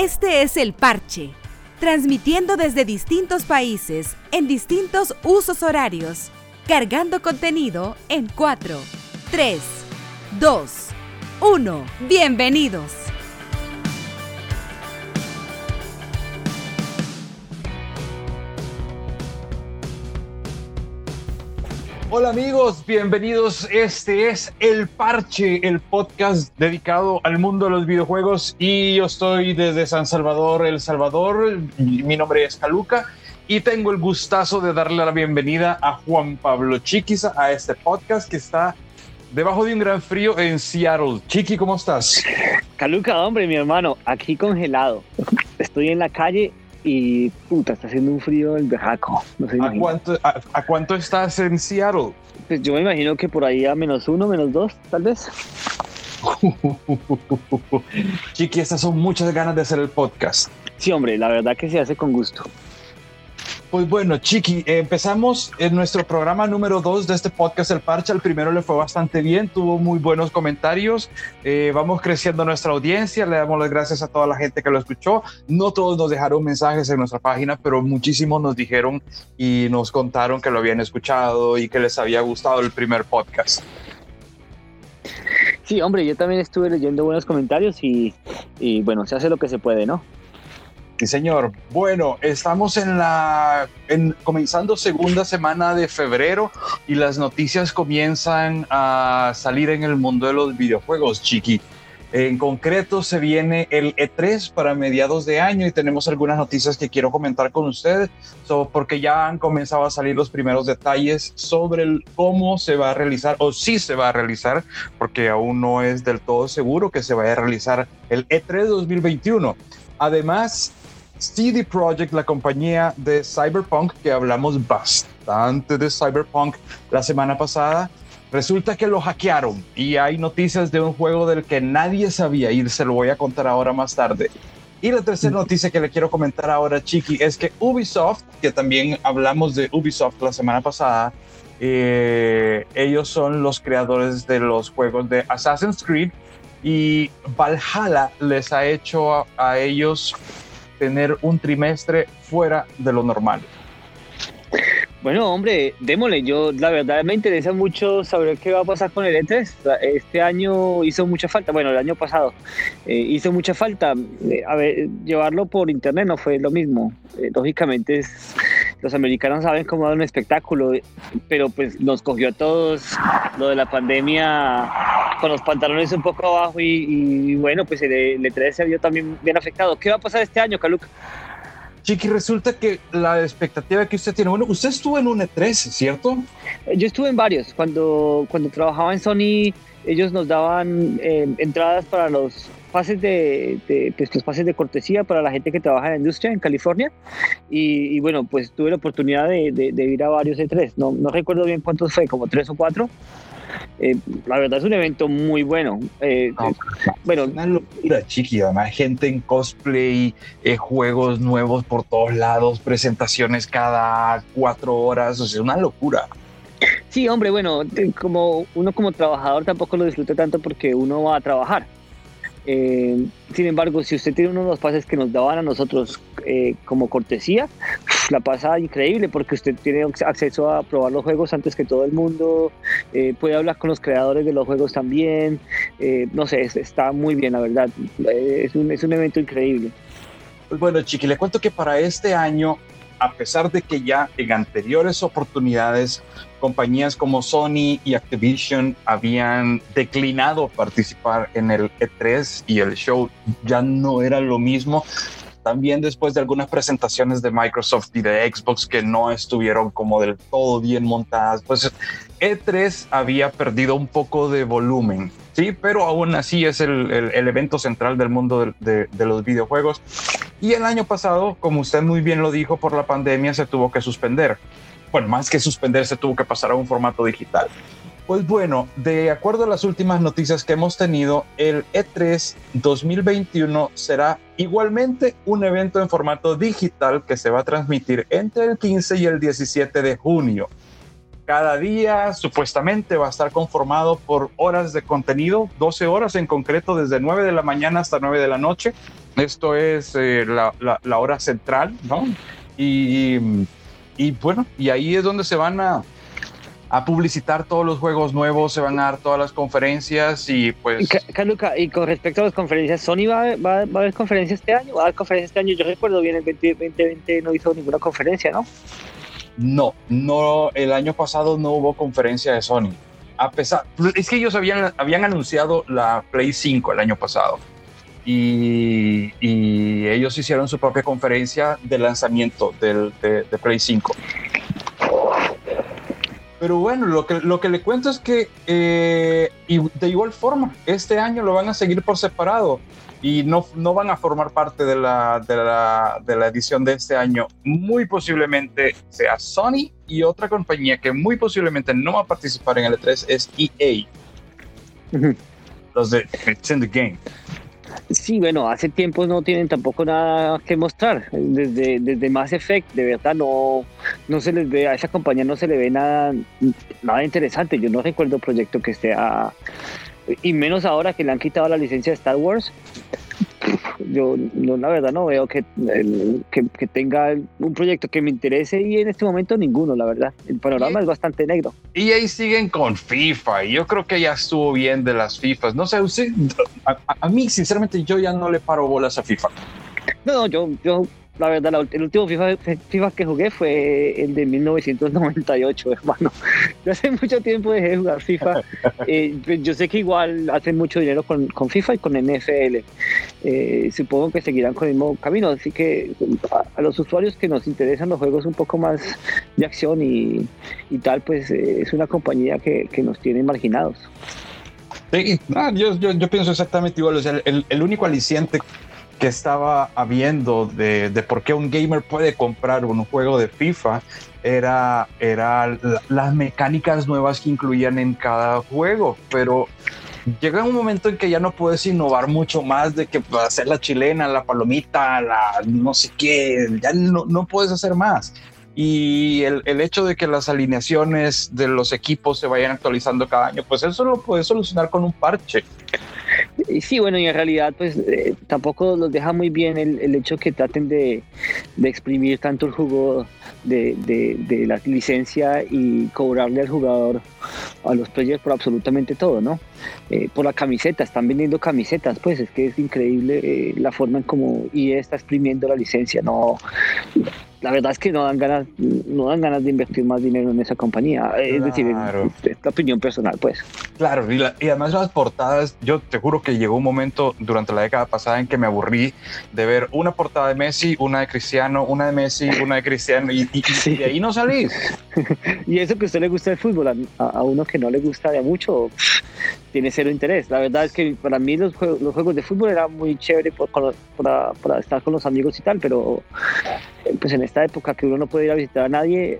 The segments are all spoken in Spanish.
Este es el parche, transmitiendo desde distintos países, en distintos usos horarios, cargando contenido en 4, 3, 2, 1. Bienvenidos. Hola amigos, bienvenidos. Este es El Parche, el podcast dedicado al mundo de los videojuegos y yo estoy desde San Salvador, El Salvador. Mi nombre es Caluca y tengo el gustazo de darle la bienvenida a Juan Pablo Chiquis a este podcast que está debajo de un gran frío en Seattle. Chiqui, ¿cómo estás? Caluca, hombre, mi hermano, aquí congelado. Estoy en la calle y puta, está haciendo un frío el bejaco. No ¿A cuánto, a, cuánto estás en Seattle? Pues yo me imagino que por ahí a menos uno, menos dos, tal vez. Chiqui, estas son muchas ganas de hacer el podcast. Sí, hombre, la verdad que se hace con gusto. Pues bueno, Chiqui, empezamos en nuestro programa número 2 de este podcast El Parche. El primero le fue bastante bien, tuvo muy buenos comentarios. Eh, vamos creciendo nuestra audiencia, le damos las gracias a toda la gente que lo escuchó. No todos nos dejaron mensajes en nuestra página, pero muchísimos nos dijeron y nos contaron que lo habían escuchado y que les había gustado el primer podcast. Sí, hombre, yo también estuve leyendo buenos comentarios y, y bueno, se hace lo que se puede, ¿no? Sí, señor. Bueno, estamos en la en, comenzando segunda semana de febrero y las noticias comienzan a salir en el mundo de los videojuegos, chiqui. En concreto, se viene el E3 para mediados de año y tenemos algunas noticias que quiero comentar con ustedes, porque ya han comenzado a salir los primeros detalles sobre cómo se va a realizar o si se va a realizar, porque aún no es del todo seguro que se vaya a realizar el E3 2021. Además, CD Projekt, la compañía de Cyberpunk, que hablamos bastante de Cyberpunk la semana pasada, resulta que lo hackearon y hay noticias de un juego del que nadie sabía y se lo voy a contar ahora más tarde. Y la tercera noticia que le quiero comentar ahora, Chiqui, es que Ubisoft, que también hablamos de Ubisoft la semana pasada, eh, ellos son los creadores de los juegos de Assassin's Creed y Valhalla les ha hecho a ellos tener un trimestre fuera de lo normal. Bueno, hombre, démosle. Yo, la verdad, me interesa mucho saber qué va a pasar con el E3. Este año hizo mucha falta. Bueno, el año pasado eh, hizo mucha falta. Eh, a ver, llevarlo por internet no fue lo mismo. Eh, lógicamente, los americanos saben cómo dar un espectáculo, pero pues nos cogió a todos lo de la pandemia con los pantalones un poco abajo y, bueno, pues el, el E3 se vio también bien afectado. ¿Qué va a pasar este año, Caluca? Chiqui, resulta que la expectativa que usted tiene, bueno, usted estuvo en un E3, ¿cierto? Yo estuve en varios. Cuando, cuando trabajaba en Sony, ellos nos daban eh, entradas para los pases de, pues, los pases de cortesía para la gente que trabaja en la industria en California. Y, bueno, pues tuve la oportunidad de, de, ir a varios E3. No, no recuerdo bien cuántos fue, como tres o cuatro. Eh, la verdad es un evento muy bueno. Eh, bueno, una locura, chiqui. Además, gente en cosplay, eh, juegos nuevos por todos lados, presentaciones cada cuatro horas. O sea, una locura. Sí, hombre, bueno, como uno como trabajador tampoco lo disfruta tanto porque uno va a trabajar. Eh, sin embargo, si usted tiene uno de los pases que nos daban a nosotros eh, como cortesía, la pasa increíble porque usted tiene acceso a probar los juegos antes que todo el mundo, eh, puede hablar con los creadores de los juegos también, no sé, está muy bien, la verdad, es un, es un evento increíble. Pues bueno, Chiqui, le cuento que para este año a pesar de que ya en anteriores oportunidades compañías como Sony y Activision habían declinado participar en el E3 y el show ya no era lo mismo. También después de algunas presentaciones de Microsoft y de Xbox que no estuvieron como del todo bien montadas, pues E3 había perdido un poco de volumen, sí, pero aún así es el, el, evento central del mundo de, de, los videojuegos. Y el año pasado, como usted muy bien lo dijo, por la pandemia se tuvo que suspender. Bueno, más que suspender, se tuvo que pasar a un formato digital. Pues bueno, de acuerdo a las últimas noticias que hemos tenido, el E3 2021 será igualmente un evento en formato digital que se va a transmitir entre el 15 y el 17 de junio. cada día supuestamente va a estar conformado por horas de contenido, 12 horas en concreto, desde 9 de la mañana hasta 9 de la noche. Esto es eh, la, la, hora central, ¿no? Y, y bueno, y ahí es donde se van a, a publicitar todos los juegos nuevos, se van a dar todas las conferencias y pues... Carluca, y con respecto a las conferencias, ¿Sony va, va, va a haber conferencias este año? ¿Va a haber conferencias este año? Yo recuerdo bien, el 2020 no hizo ninguna conferencia, ¿no? No, no, el año pasado no hubo conferencia de Sony. A pesar, es que ellos habían, habían anunciado la Play 5 el año pasado. Y, y ellos hicieron su propia conferencia de lanzamiento del, de, de Play 5. Pero bueno, lo que, lo que le cuento es que eh, y de igual forma, este año lo van a seguir por separado y no, no van a formar parte de la, de, la, de la edición de este año. Muy posiblemente sea Sony y otra compañía que muy posiblemente no va a participar en el E3 es EA. Los de It's in the Game. Sí, bueno, hace tiempo no tienen tampoco nada que mostrar. Desde, desde Mass Effect, de verdad, no, no se les ve, a esa compañía no se le ve nada, nada interesante. Yo no recuerdo proyecto que esté a, y menos ahora que le han quitado la licencia de Star Wars yo no, la verdad no veo que, que, tenga un proyecto que me interese y en este momento ninguno, la verdad. El panorama es bastante negro. Y ahí siguen con FIFA y yo creo que ya estuvo bien de las FIFAs. No sé, usted, a, mí sinceramente yo ya no le paro bolas a FIFA. No, no, yo, yo la verdad, el último FIFA, FIFA, que jugué fue el de 1998, hermano. Yo hace mucho tiempo dejé de jugar FIFA. Eh, pues yo sé que igual hacen mucho dinero con, con FIFA y con NFL. Eh, supongo que seguirán con el mismo camino. Así que a, los usuarios que nos interesan los juegos un poco más de acción y, y tal, pues eh, es una compañía que, que nos tiene marginados. Sí, ah, yo, yo, yo, pienso exactamente igual. O sea, el, el único aliciente que estaba habiendo de, de, por qué un gamer puede comprar un juego de FIFA era, era las mecánicas nuevas que incluían en cada juego, pero llega un momento en que ya no puedes innovar mucho más de que hacer la chilena, la palomita, la no sé qué, ya no, no puedes hacer más. Y el, el, hecho de que las alineaciones de los equipos se vayan actualizando cada año, pues eso lo puedes solucionar con un parche. Sí, bueno, y en realidad pues eh, tampoco los deja muy bien el, el hecho que traten de, de, exprimir tanto el jugo de, de, de, la licencia y cobrarle al jugador, a los players por absolutamente todo, ¿no? Eh, por la camiseta, están vendiendo camisetas, pues es que es increíble eh, la forma en como EA está exprimiendo la licencia, no la verdad es que no dan ganas, no dan ganas de invertir más dinero en esa compañía. Es decir, es la opinión personal, pues. Claro, y, y, además las portadas, yo te juro que llegó un momento durante la década pasada en que me aburrí de ver una portada de Messi, una de Cristiano, una de Messi, una de Cristiano, y, y, sí. de ahí no salís. y eso que a usted le gusta el fútbol, a, a, uno que no le gusta de mucho, tiene cero interés. La verdad es que para mí los juegos, los juegos de fútbol eran muy chévere para, para, para estar con los amigos y tal, pero pues en esta época que uno no puede ir a visitar a nadie,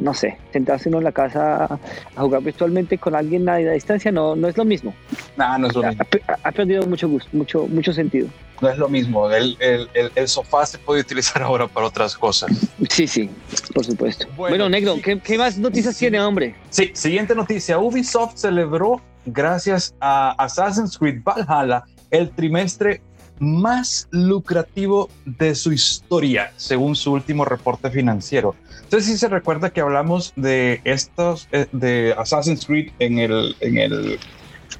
no sé, sentarse uno en la casa a jugar virtualmente con alguien a distancia no, no es lo mismo. No, no es lo mismo. Ha, ha, perdido mucho gusto, mucho, mucho sentido. No es lo mismo, el, el, el, el, sofá se puede utilizar ahora para otras cosas. Sí, sí, por supuesto. Bueno, bueno Negro, ¿qué, ¿qué, más noticias sí, tiene, hombre? Sí, siguiente noticia. Ubisoft celebró, gracias a Assassin's Creed Valhalla, el trimestre más lucrativo de su historia, según su último reporte financiero. Entonces, si se recuerda que hablamos de estos, eh, de Assassin's Creed en el, en el,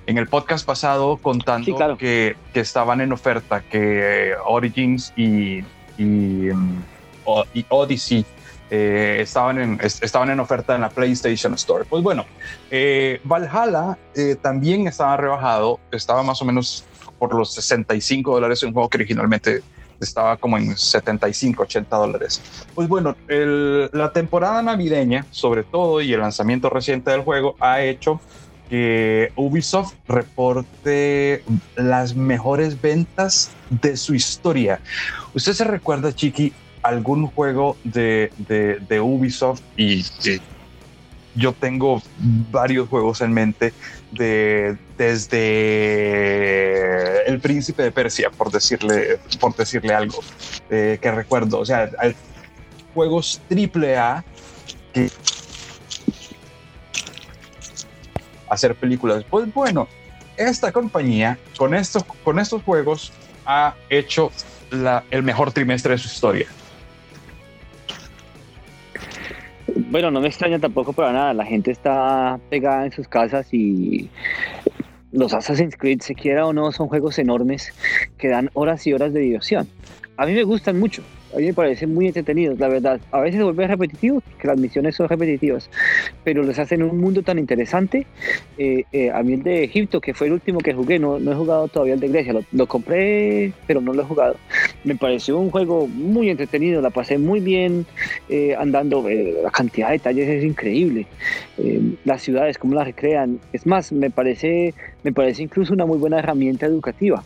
en el podcast pasado, contando sí, claro. que, que, estaban en oferta, que Origins y, y, y Odyssey eh, estaban, en, estaban en oferta en la PlayStation Store. Pues bueno, eh, Valhalla eh, también estaba rebajado, estaba más o menos por los 65 dólares, un juego que originalmente estaba como en 75, 80 dólares. Pues bueno, la temporada navideña, sobre todo, y el lanzamiento reciente del juego, ha hecho que Ubisoft reporte las mejores ventas de su historia. ¿Usted se recuerda, Chiqui, algún juego de, de, de Ubisoft? Y, y yo tengo varios juegos en mente de, desde El Príncipe de Persia, por decirle, por decirle algo eh, que recuerdo. O sea, hay juegos triple A que hacer películas. Pues bueno, esta compañía con estos, con estos juegos ha hecho la, el mejor trimestre de su historia. Bueno, no me extraña tampoco para nada. La gente está pegada en sus casas y los Assassin's Creed, se quiera o no, son juegos enormes que dan horas y horas de diversión. A mí me gustan mucho a mí me parecen muy entretenidos, la verdad. A veces se vuelve repetitivo, que las misiones son repetitivas, pero les hacen un mundo tan interesante. Eh, eh, a mí el de Egipto, que fue el último que jugué, no, no he jugado todavía el de Grecia, lo, compré, pero no lo he jugado. Me pareció un juego muy entretenido, la pasé muy bien eh, andando, la cantidad de detalles es increíble. las ciudades, cómo las recrean. Es más, me parece, me parece incluso una muy buena herramienta educativa.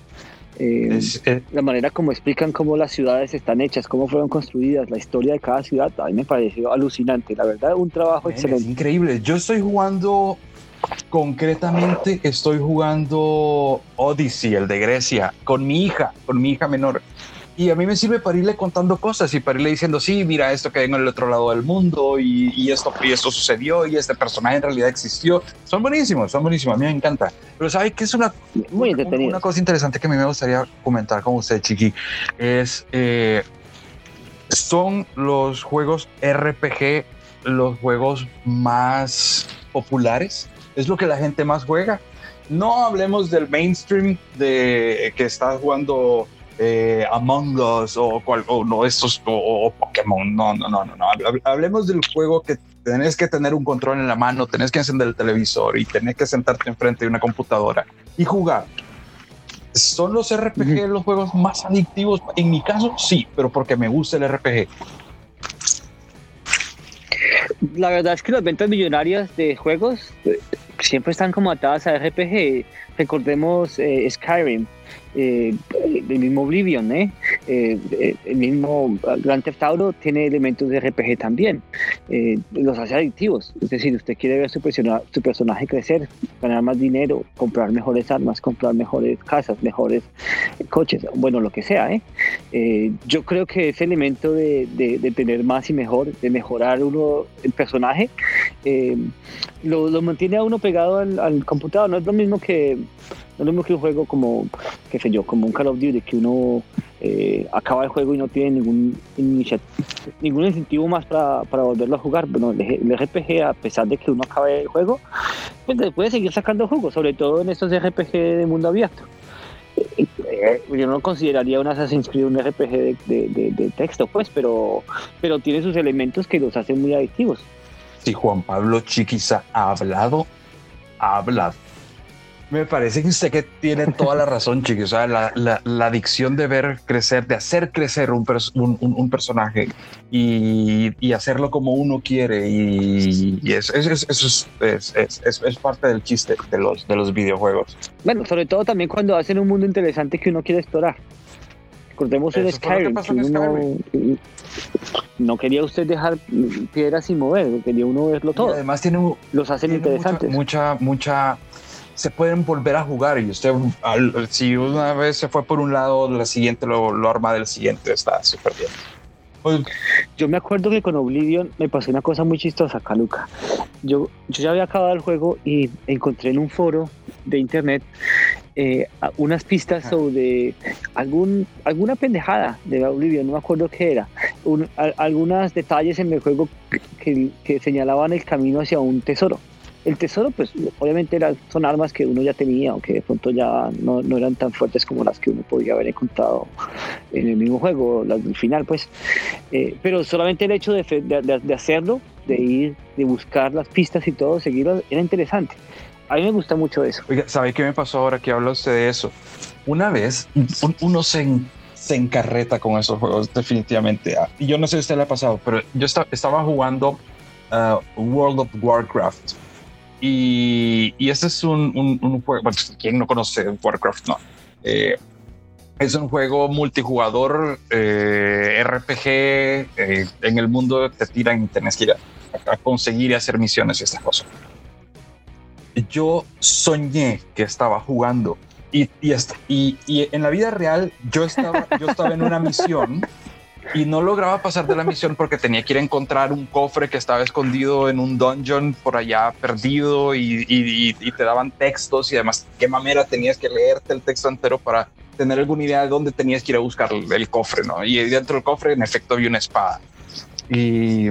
Eh, eh, la manera como explican cómo las ciudades están hechas, cómo fueron construidas, la historia de cada ciudad, a mí me pareció alucinante. La verdad, un trabajo excelente. increíble. Yo estoy jugando, concretamente, estoy jugando Odyssey, el de Grecia, con mi hija, con mi hija menor y a mí me sirve para irle contando cosas y para irle diciendo, sí, mira esto que hay en el otro lado del mundo y, esto, y esto sucedió y este personaje en realidad existió. Son buenísimos, son buenísimos, a mí me encanta. Pero ¿sabe qué es una, Muy una, una, cosa interesante que a mí me gustaría comentar con usted, Chiqui? Es, eh, son los juegos RPG los juegos más populares, es lo que la gente más juega. No hablemos del mainstream de que está jugando eh, Among Us o, cual, o no estos o, Pokémon. No, no, no, no, no. Hablemos del juego que tenés que tener un control en la mano, tenés que encender el televisor y tenés que sentarte enfrente de una computadora y jugar. ¿Son los RPG los juegos más adictivos? En mi caso, sí, pero porque me gusta el RPG. La verdad es que las ventas millonarias de juegos eh, siempre están como atadas a RPG. Recordemos eh, Skyrim, eh, el mismo Oblivion, ¿eh? ¿eh? el mismo Grand Theft Auto tiene elementos de RPG también, eh, los hace adictivos, es decir, usted quiere ver su, su personaje crecer, ganar más dinero, comprar mejores armas, comprar mejores casas, mejores coches, bueno, lo que sea, ¿eh? yo creo que ese elemento de, de, tener más y mejor, de mejorar uno el personaje, lo, lo, mantiene a uno pegado al, al computador, no es lo mismo que no es lo mismo que un juego como, qué sé yo, como un Call of Duty, que uno eh, acaba el juego y no tiene ningún, ningún incentivo más para, para, volverlo a jugar. Bueno, el, RPG, a pesar de que uno acabe el juego, pues puede seguir sacando juegos, sobre todo en estos RPG de mundo abierto. Eh, eh, yo no consideraría un Assassin's Creed un RPG de, texto, pues, pero, pero tiene sus elementos que los hacen muy adictivos. Si Juan Pablo Chiquiza ha hablado, ha hablado. Me parece que usted que tiene toda la razón, Chiqui. O sea, la, la, adicción de ver crecer, de hacer crecer un, un, un, personaje y, y, hacerlo como uno quiere. Y, y eso, es, es, es, es, parte del chiste de los, de los videojuegos. Bueno, sobre todo también cuando hacen un mundo interesante que uno quiere explorar. Recordemos el Skyrim. Que no quería usted dejar piedras sin mover, quería uno verlo todo. además tiene los hacen interesantes. mucha, mucha se pueden volver a jugar y usted, si una vez se fue por un lado, la siguiente lo, lo arma del siguiente, está súper bien. Pues, yo me acuerdo que con Oblivion me pasó una cosa muy chistosa, Caluca. Yo, yo ya había acabado el juego y encontré en un foro de internet eh, unas pistas sobre algún, alguna pendejada de Oblivion, no me acuerdo qué era. algunos detalles en el juego que, que señalaban el camino hacia un tesoro el tesoro, pues obviamente son armas que uno ya tenía, aunque de pronto ya no, eran tan fuertes como las que uno podía haber encontrado en el mismo juego, las del final, pues. Eh, pero solamente el hecho de, de, hacerlo, de ir, de buscar las pistas y todo, seguirlo, era interesante. A mí me gusta mucho eso. Oiga, ¿sabe qué me pasó ahora que habla usted de eso? Una vez uno se, se encarreta con esos juegos, definitivamente. Ah, y yo no sé si usted le ha pasado, pero yo estaba jugando uh, World of Warcraft y, y este es un, un, juego, bueno, ¿quién no conoce Warcraft? No. Eh, es un juego multijugador eh, RPG eh, en el mundo te tiran y tenés que ir a, conseguir y hacer misiones y estas cosas. Yo soñé que estaba jugando y, y, y, y, en la vida real yo estaba, yo estaba en una misión y no lograba pasar de la misión porque tenía que ir a encontrar un cofre que estaba escondido en un dungeon por allá perdido y, y, te daban textos y además qué manera tenías que leerte el texto entero para tener alguna idea de dónde tenías que ir a buscar el, cofre, ¿no? Y dentro del cofre en efecto había una espada. Y,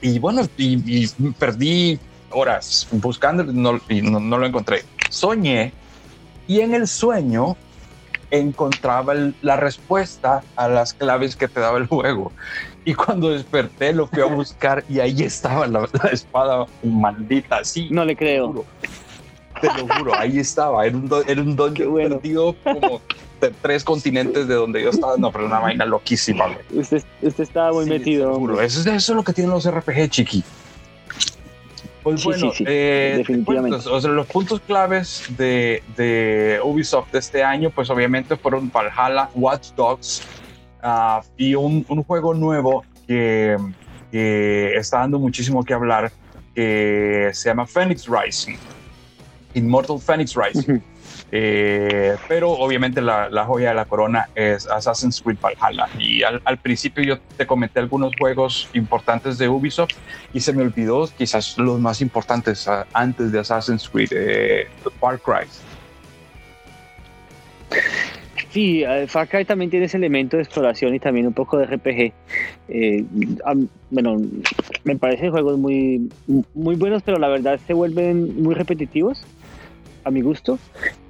y bueno, y, perdí horas buscando y no, no lo encontré. Soñé y en el sueño encontraba la respuesta a las claves que te daba el juego. Y cuando desperté lo fui a buscar y ahí estaba la, espada maldita, así. No le creo. te lo juro, ahí estaba. Era un, era un don bueno. perdido como de tres continentes de donde yo estaba. No, pero una vaina loquísima. Usted, usted estaba muy metido. Eso, eso es lo que tienen los RPG, chiqui. Pues bueno, eh, definitivamente. los puntos claves de, Ubisoft de este año, pues obviamente fueron Valhalla, Watch Dogs ah, y un, juego nuevo que, está dando muchísimo que hablar, que se llama Phoenix Rising, Immortal Phoenix Rising. Eh, pero obviamente la, joya de la corona es Assassin's Creed Valhalla. Y al, principio yo te comenté algunos juegos importantes de Ubisoft y se me olvidó quizás los más importantes ah, antes de Assassin's Creed, eh, Far Cry. Sí, eh, Far Cry también tiene ese elemento de exploración y también un poco de RPG. bueno, me parecen juegos muy, muy buenos, pero la verdad se vuelven muy repetitivos a mi gusto.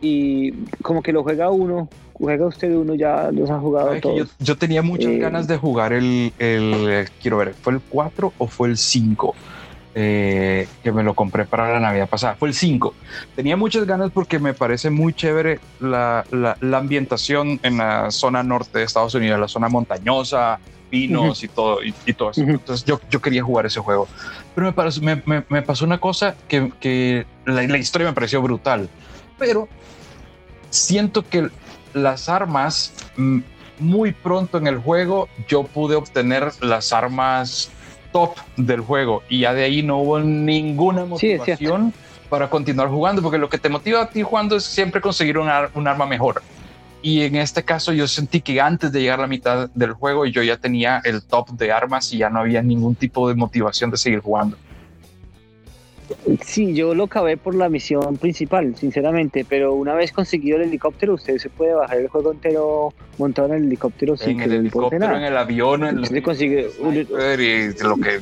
Y como que lo juega uno, juega usted uno, ya los ha jugado todos. Yo, tenía muchas eh, ganas de jugar el, el, quiero ver, ¿fue el 4 o fue el 5? Eh, que me lo compré para la Navidad pasada. Fue el 5. Tenía muchas ganas porque me parece muy chévere la, la, la, ambientación en la zona norte de Estados Unidos, la zona montañosa, pinos y todo, y, todo eso. Entonces yo, yo quería jugar ese juego. Pero me, me, me, pasó una cosa que, que la, la, historia me pareció brutal, pero siento que las armas, mm, muy pronto en el juego, yo pude obtener las armas top del juego y ya de ahí no hubo ninguna motivación para continuar jugando, porque lo que te motiva a ti jugando es siempre conseguir un, un arma mejor. Y en este caso yo sentí que antes de llegar a la mitad del juego yo ya tenía el top de armas y ya no había ningún tipo de motivación de seguir jugando. Sí, yo lo acabé por la misión principal, sinceramente, pero una vez conseguido el helicóptero, usted se puede bajar el juego entero montado en el helicóptero. En el helicóptero, en el avión, en el consigue lo que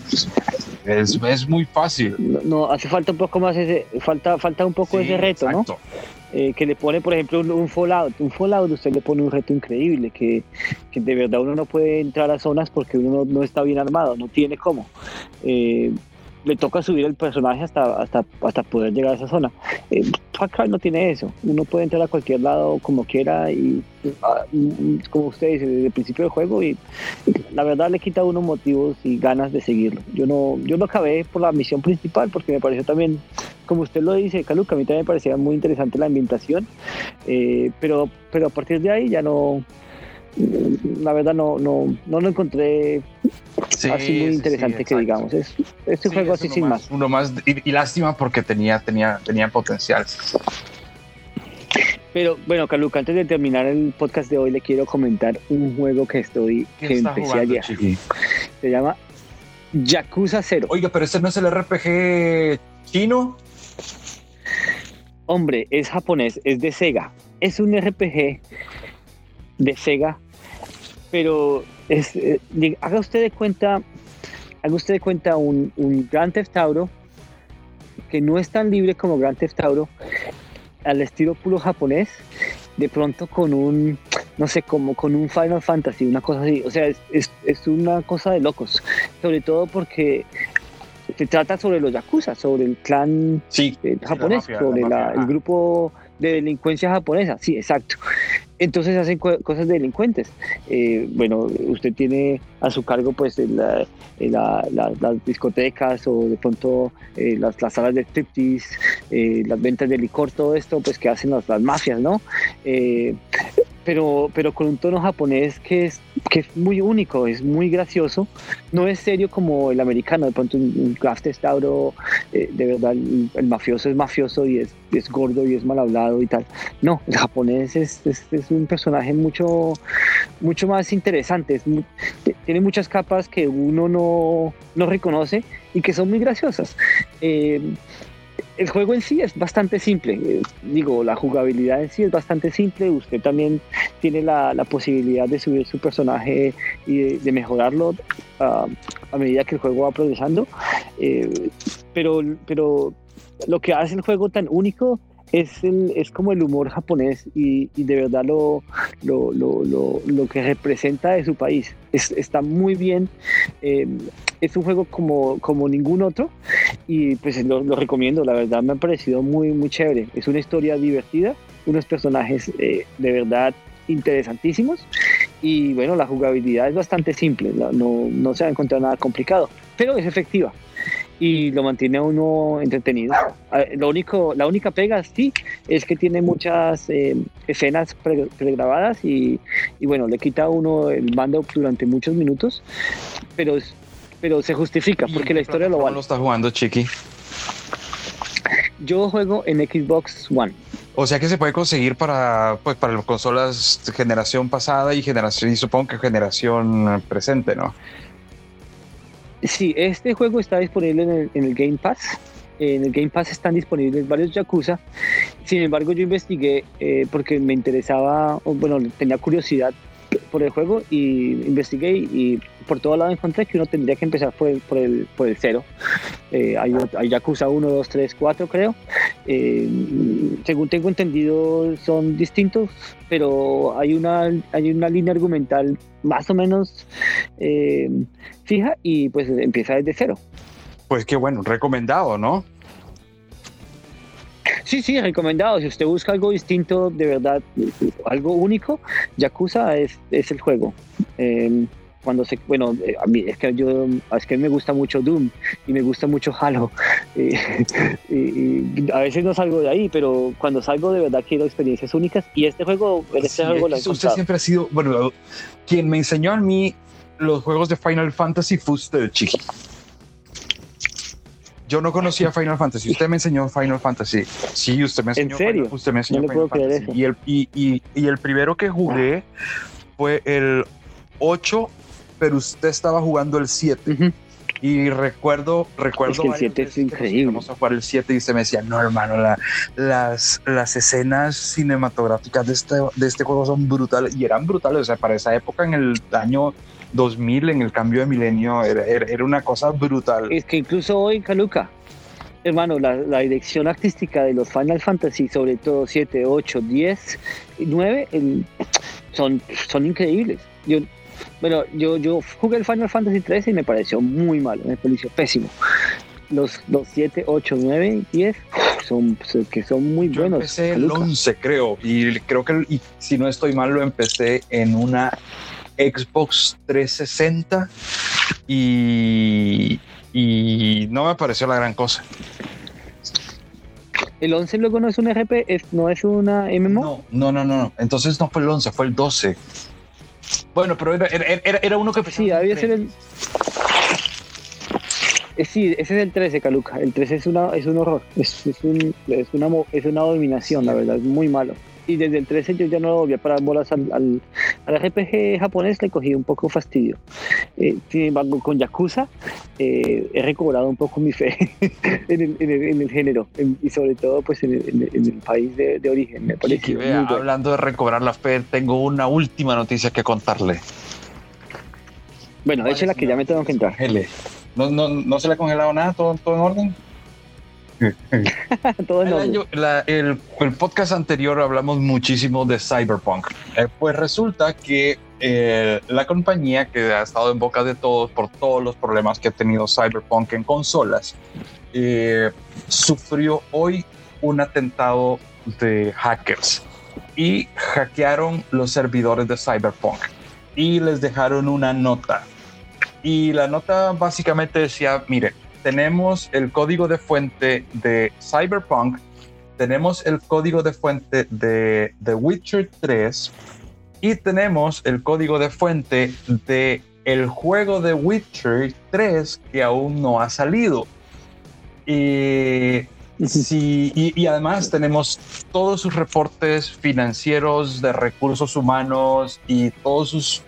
es, es, muy fácil. No, hace falta un poco más ese, falta, falta un poco ese reto, exacto. ¿no? Eh, que le pone, por ejemplo, un, Fallout. Un Fallout usted le pone un reto increíble, que, que de verdad uno no puede entrar a zonas porque uno no, está bien armado, no tiene cómo. Eh, le toca subir el personaje hasta, hasta, hasta poder llegar a esa zona. Eh, no tiene eso. Uno puede entrar a cualquier lado como quiera y, ah, como usted dice, desde el principio del juego y, la verdad le quita a uno motivos y ganas de seguirlo. Yo no, yo no acabé por la misión principal porque me pareció también, como usted lo dice, Caluca, a mí también me parecía muy interesante la ambientación, eh, pero, pero a partir de ahí ya no, la verdad no, no, no lo encontré así muy interesante que digamos. Es, este juego así sin más, Uno más y, lástima porque tenía, tenía, tenía potencial. Pero bueno, Carluca, antes de terminar el podcast de hoy, le quiero comentar un juego que estoy que empecé ayer. Se llama Yakuza 0. Oiga, pero este no es el RPG chino. Hombre, es japonés, es de Sega. Es un RPG de Sega, pero es, eh, haga usted de cuenta, haga usted de cuenta un, un Grand Theft Auto que no es tan libre como Grand Theft Auto, al estilo puro japonés, de pronto con un, no sé, como con un Final Fantasy, una cosa así. O sea, es, es, una cosa de locos. Sobre todo porque se trata sobre los Yakuza, sobre el clan eh, japonés, sobre el grupo de delincuencia japonesa. Sí, exacto entonces hacen cosas de delincuentes. Eh, bueno, usted tiene a su cargo pues las discotecas o de pronto eh, las, salas de striptease, eh, las ventas de licor, todo esto pues que hacen las, mafias, ¿no? Pero, pero con un tono japonés que es, que es muy único, es muy gracioso. No es serio como el americano, de pronto un, un Testauro, eh, de verdad, el, mafioso es mafioso y es, es, gordo y es mal hablado y tal. No, el japonés es, es, es un personaje mucho, mucho más interesante, tiene muchas capas que uno no, no reconoce y que son muy graciosas. Eh, el juego en sí es bastante simple. Eh, digo, la jugabilidad en sí es bastante simple. Usted también tiene la, posibilidad de subir su personaje y de, mejorarlo ah, a medida que el juego va progresando. Eh, pero, pero lo que hace el juego tan único es, el, es como el humor japonés y, de verdad lo, lo, lo, lo, que representa de su país. está muy bien. Eh, es un juego como, como ningún otro y pues lo, recomiendo. La verdad me ha parecido muy, muy chévere. Es una historia divertida, unos personajes eh, de verdad interesantísimos y bueno, la jugabilidad es bastante simple, no, no, no se va a encontrar nada complicado, pero es efectiva y lo mantiene a uno entretenido. Lo único, la única pega, sí, es que tiene muchas eh, escenas pregrabadas y, y, bueno, le quita a uno el mando durante muchos minutos, pero, pero se justifica porque la historia lo vale. lo está jugando, Chiqui? Yo juego en Xbox One. O sea que se puede conseguir para, pues, para las consolas generación pasada y generación, y supongo que generación presente, ¿no? Sí, este juego está disponible en el, Game Pass. En el Game Pass están disponibles varios Yakuza. Sin embargo, yo investigué eh, porque me interesaba, bueno, tenía curiosidad por el juego y investigué y por todo lado encontré que uno tendría que empezar por el, por el, por el cero. Eh, hay, hay, Yakuza 1, 2, 3, 4 creo. Eh, según tengo entendido son distintos, pero hay una, hay una línea argumental más o menos eh, fija y pues empieza desde cero. Pues qué bueno, recomendado, ¿no? Sí, sí, recomendado. Si usted busca algo distinto, de verdad, algo único, Yakuza es, es el juego. Eh, cuando se, bueno, eh, a mí es que yo, es que me gusta mucho Doom y me gusta mucho Halo. Y, a veces no salgo de ahí, pero cuando salgo de verdad quiero experiencias únicas y este juego, este juego lo Usted siempre ha sido, bueno, quien me enseñó a mí los juegos de Final Fantasy fue usted, Chiqui. Yo no conocía Final Fantasy. Usted me enseñó Final Fantasy. Sí, usted me enseñó. ¿En serio? usted me enseñó Final Fantasy. Y el, y, y, y el primero que jugué fue el 8 pero usted estaba jugando el 7. Y recuerdo, recuerdo. Es que el 7 es increíble. Vamos a jugar el 7 y se me decía, no, hermano, las, las escenas cinematográficas de este, de este juego son brutales. Y eran brutales. O sea, para esa época, en el año 2000, en el cambio de milenio, era, era, una cosa brutal. Es que incluso hoy, Caluca, hermano, la, la, dirección artística de los Final Fantasy, sobre todo 7, 8, 10 y 9, son, son increíbles. Yo bueno, yo, yo jugué el Final Fantasy 13 y me pareció muy malo, me pareció pésimo. Los, los 7, 8, 9, 10 son, que son muy yo buenos. Empecé el 11, creo, y creo que y si no estoy mal, lo empecé en una Xbox 360 y, y no me pareció la gran cosa. ¿El 11 luego no es un RP? ¿No es una MMO? No, no, no, no. Entonces no fue el 11, fue el 12. Bueno, pero era, era, era uno que... Sí, había ser el... Eh, sí, ese es el 13, Caluca. El 13 es, una, es un horror. Es, es, un, es, una, es una dominación, la verdad. Es muy malo y desde el 13 yo ya no volví a parar bolas al, al, RPG japonés, le cogí un poco fastidio. Eh, sin embargo, con Yakuza eh, he recobrado un poco mi fe en, el, en, el, género y sobre todo pues en el, país de, de, origen. Me parece. Hablando de recobrar la fe, tengo una última noticia que contarle. Bueno, échela que ya me tengo que entrar. ¿No, no, no se le ha congelado nada? ¿Todo, todo en orden? el, el, podcast anterior hablamos muchísimo de Cyberpunk. Eh, pues resulta que eh, la compañía que ha estado en boca de todos por todos los problemas que ha tenido Cyberpunk en consolas, eh, sufrió hoy un atentado de hackers y hackearon los servidores de Cyberpunk y les dejaron una nota. Y la nota básicamente decía, mire, tenemos el código de fuente de Cyberpunk, tenemos el código de fuente de The Witcher 3 Y tenemos el código de fuente de el juego de Witcher 3 que aún no ha salido. Y, sí, y, además tenemos todos sus reportes financieros de recursos humanos y todos sus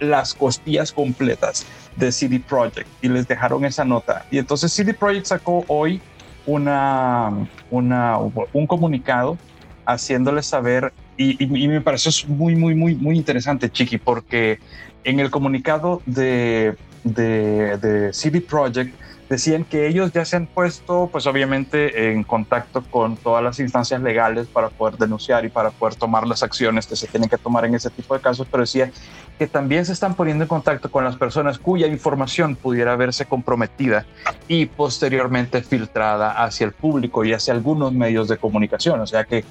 las costillas completas de CD Projekt y les dejaron esa nota. Y entonces CD Projekt sacó hoy una, una, un comunicado haciéndoles saber y, me pareció muy, muy, muy, muy interesante, Chiqui, porque en el comunicado de, de, de CD Projekt decían que ellos ya se han puesto, pues obviamente, en contacto con todas las instancias legales para poder denunciar y para poder tomar las acciones que se tienen que tomar en ese tipo de casos, pero decía que también se están poniendo en contacto con las personas cuya información pudiera verse comprometida y posteriormente filtrada hacia el público y hacia algunos medios de comunicación. O sea que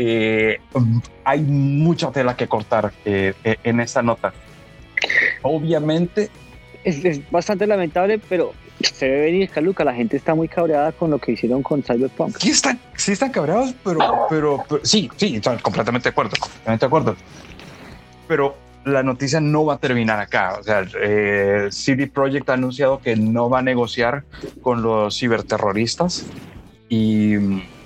eh, hay mucha tela que cortar eh, en esta nota. Obviamente. Es, bastante lamentable, pero se ve venir, Caluca. La gente está muy cabreada con lo que hicieron con Cyberpunk. Sí están, sí están cabreados, pero, pero, sí, sí, estoy completamente de acuerdo, completamente de acuerdo. Pero la noticia no va a terminar acá. O sea, eh, CD Projekt ha anunciado que no va a negociar con los ciberterroristas y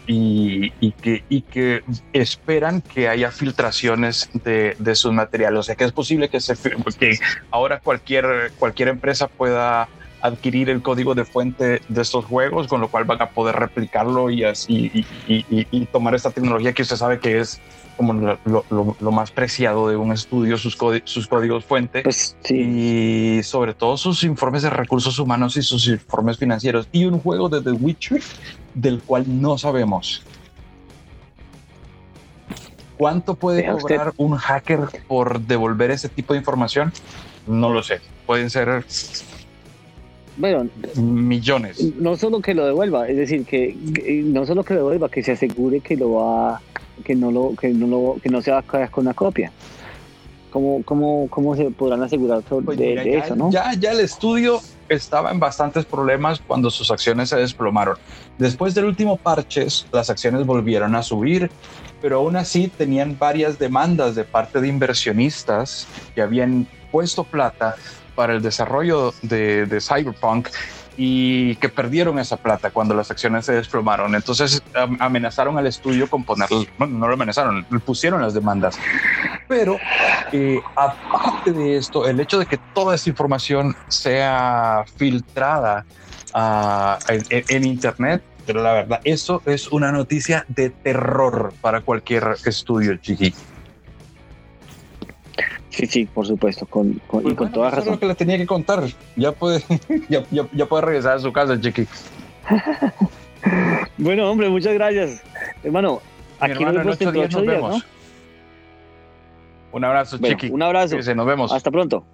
y, que, y que esperan que haya filtraciones de, de sus materiales. O sea, que es posible que, se, que ahora cualquier, cualquier empresa pueda adquirir el código de fuente de estos juegos, con lo cual van a poder replicarlo y, así, y, tomar esta tecnología que usted sabe que es como lo, más preciado de un estudio, sus, sus códigos fuente pues, y sobre todo sus informes de recursos humanos y sus informes financieros. Y un juego de The Witcher del cual no sabemos. ¿Cuánto puede cobrar un hacker por devolver ese tipo de información? No lo sé. Pueden ser bueno, millones. No solo que lo devuelva, es decir, que, no solo que lo devuelva, que se asegure que lo va, que no lo, que no lo, que no se va a quedar con una copia. ¿Cómo, cómo, cómo se podrán asegurar pues de, eso, no? Ya, ya el estudio estaba en bastantes problemas cuando sus acciones se desplomaron. Después del último parches, las acciones volvieron a subir, pero aún así tenían varias demandas de parte de inversionistas que habían puesto plata para el desarrollo de, de Cyberpunk y que perdieron esa plata cuando las acciones se desplomaron. Entonces amenazaron al estudio con ponerlo, no lo amenazaron, pusieron las demandas. Pero eh, aparte de esto, el hecho de que toda esa información sea filtrada ah, en, Internet, pero la verdad, eso es una noticia de terror para cualquier estudio chiquito. Sí, sí, por supuesto, con, y pues con toda razón. lo que le tenía que contar. Ya puede, ya, ya, puede regresar a su casa, Chiqui. bueno, hombre, muchas gracias. Hermano, aquí nos vemos en ocho días, ¿no? Un abrazo, Chiqui. Un abrazo. nos vemos. Hasta pronto.